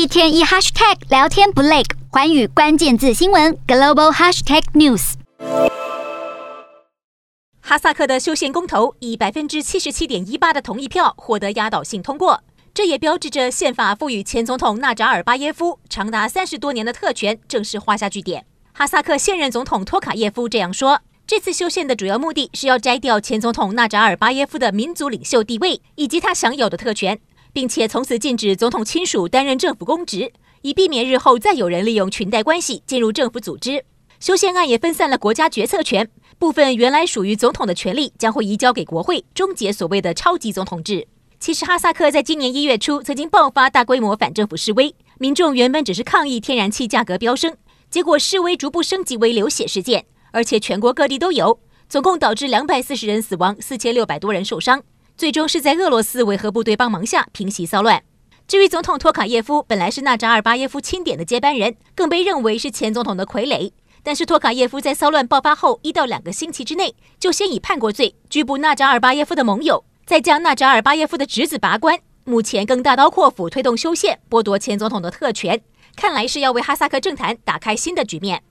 一天一 hashtag 聊天不累，寰宇关键字新闻 global hashtag news。哈萨克的修宪公投以百分之七十七点一八的同意票获得压倒性通过，这也标志着宪法赋予前总统纳扎尔巴耶夫长达三十多年的特权正式画下句点。哈萨克现任总统托卡耶夫这样说：“这次修宪的主要目的是要摘掉前总统纳扎尔巴耶夫的民族领袖地位以及他享有的特权。”并且从此禁止总统亲属担任政府公职，以避免日后再有人利用裙带关系进入政府组织。修宪案也分散了国家决策权，部分原来属于总统的权力将会移交给国会，终结所谓的超级总统制。其实，哈萨克在今年一月初曾经爆发大规模反政府示威，民众原本只是抗议天然气价格飙升，结果示威逐步升级为流血事件，而且全国各地都有，总共导致两百四十人死亡，四千六百多人受伤。最终是在俄罗斯维和部队帮忙下平息骚乱。至于总统托卡耶夫，本来是纳扎尔巴耶夫钦点的接班人，更被认为是前总统的傀儡。但是托卡耶夫在骚乱爆发后一到两个星期之内，就先以叛国罪拘捕纳扎尔巴耶夫的盟友，再将纳扎尔巴耶夫的侄子拔关。目前更大刀阔斧推动修宪，剥夺前总统的特权，看来是要为哈萨克政坛打开新的局面。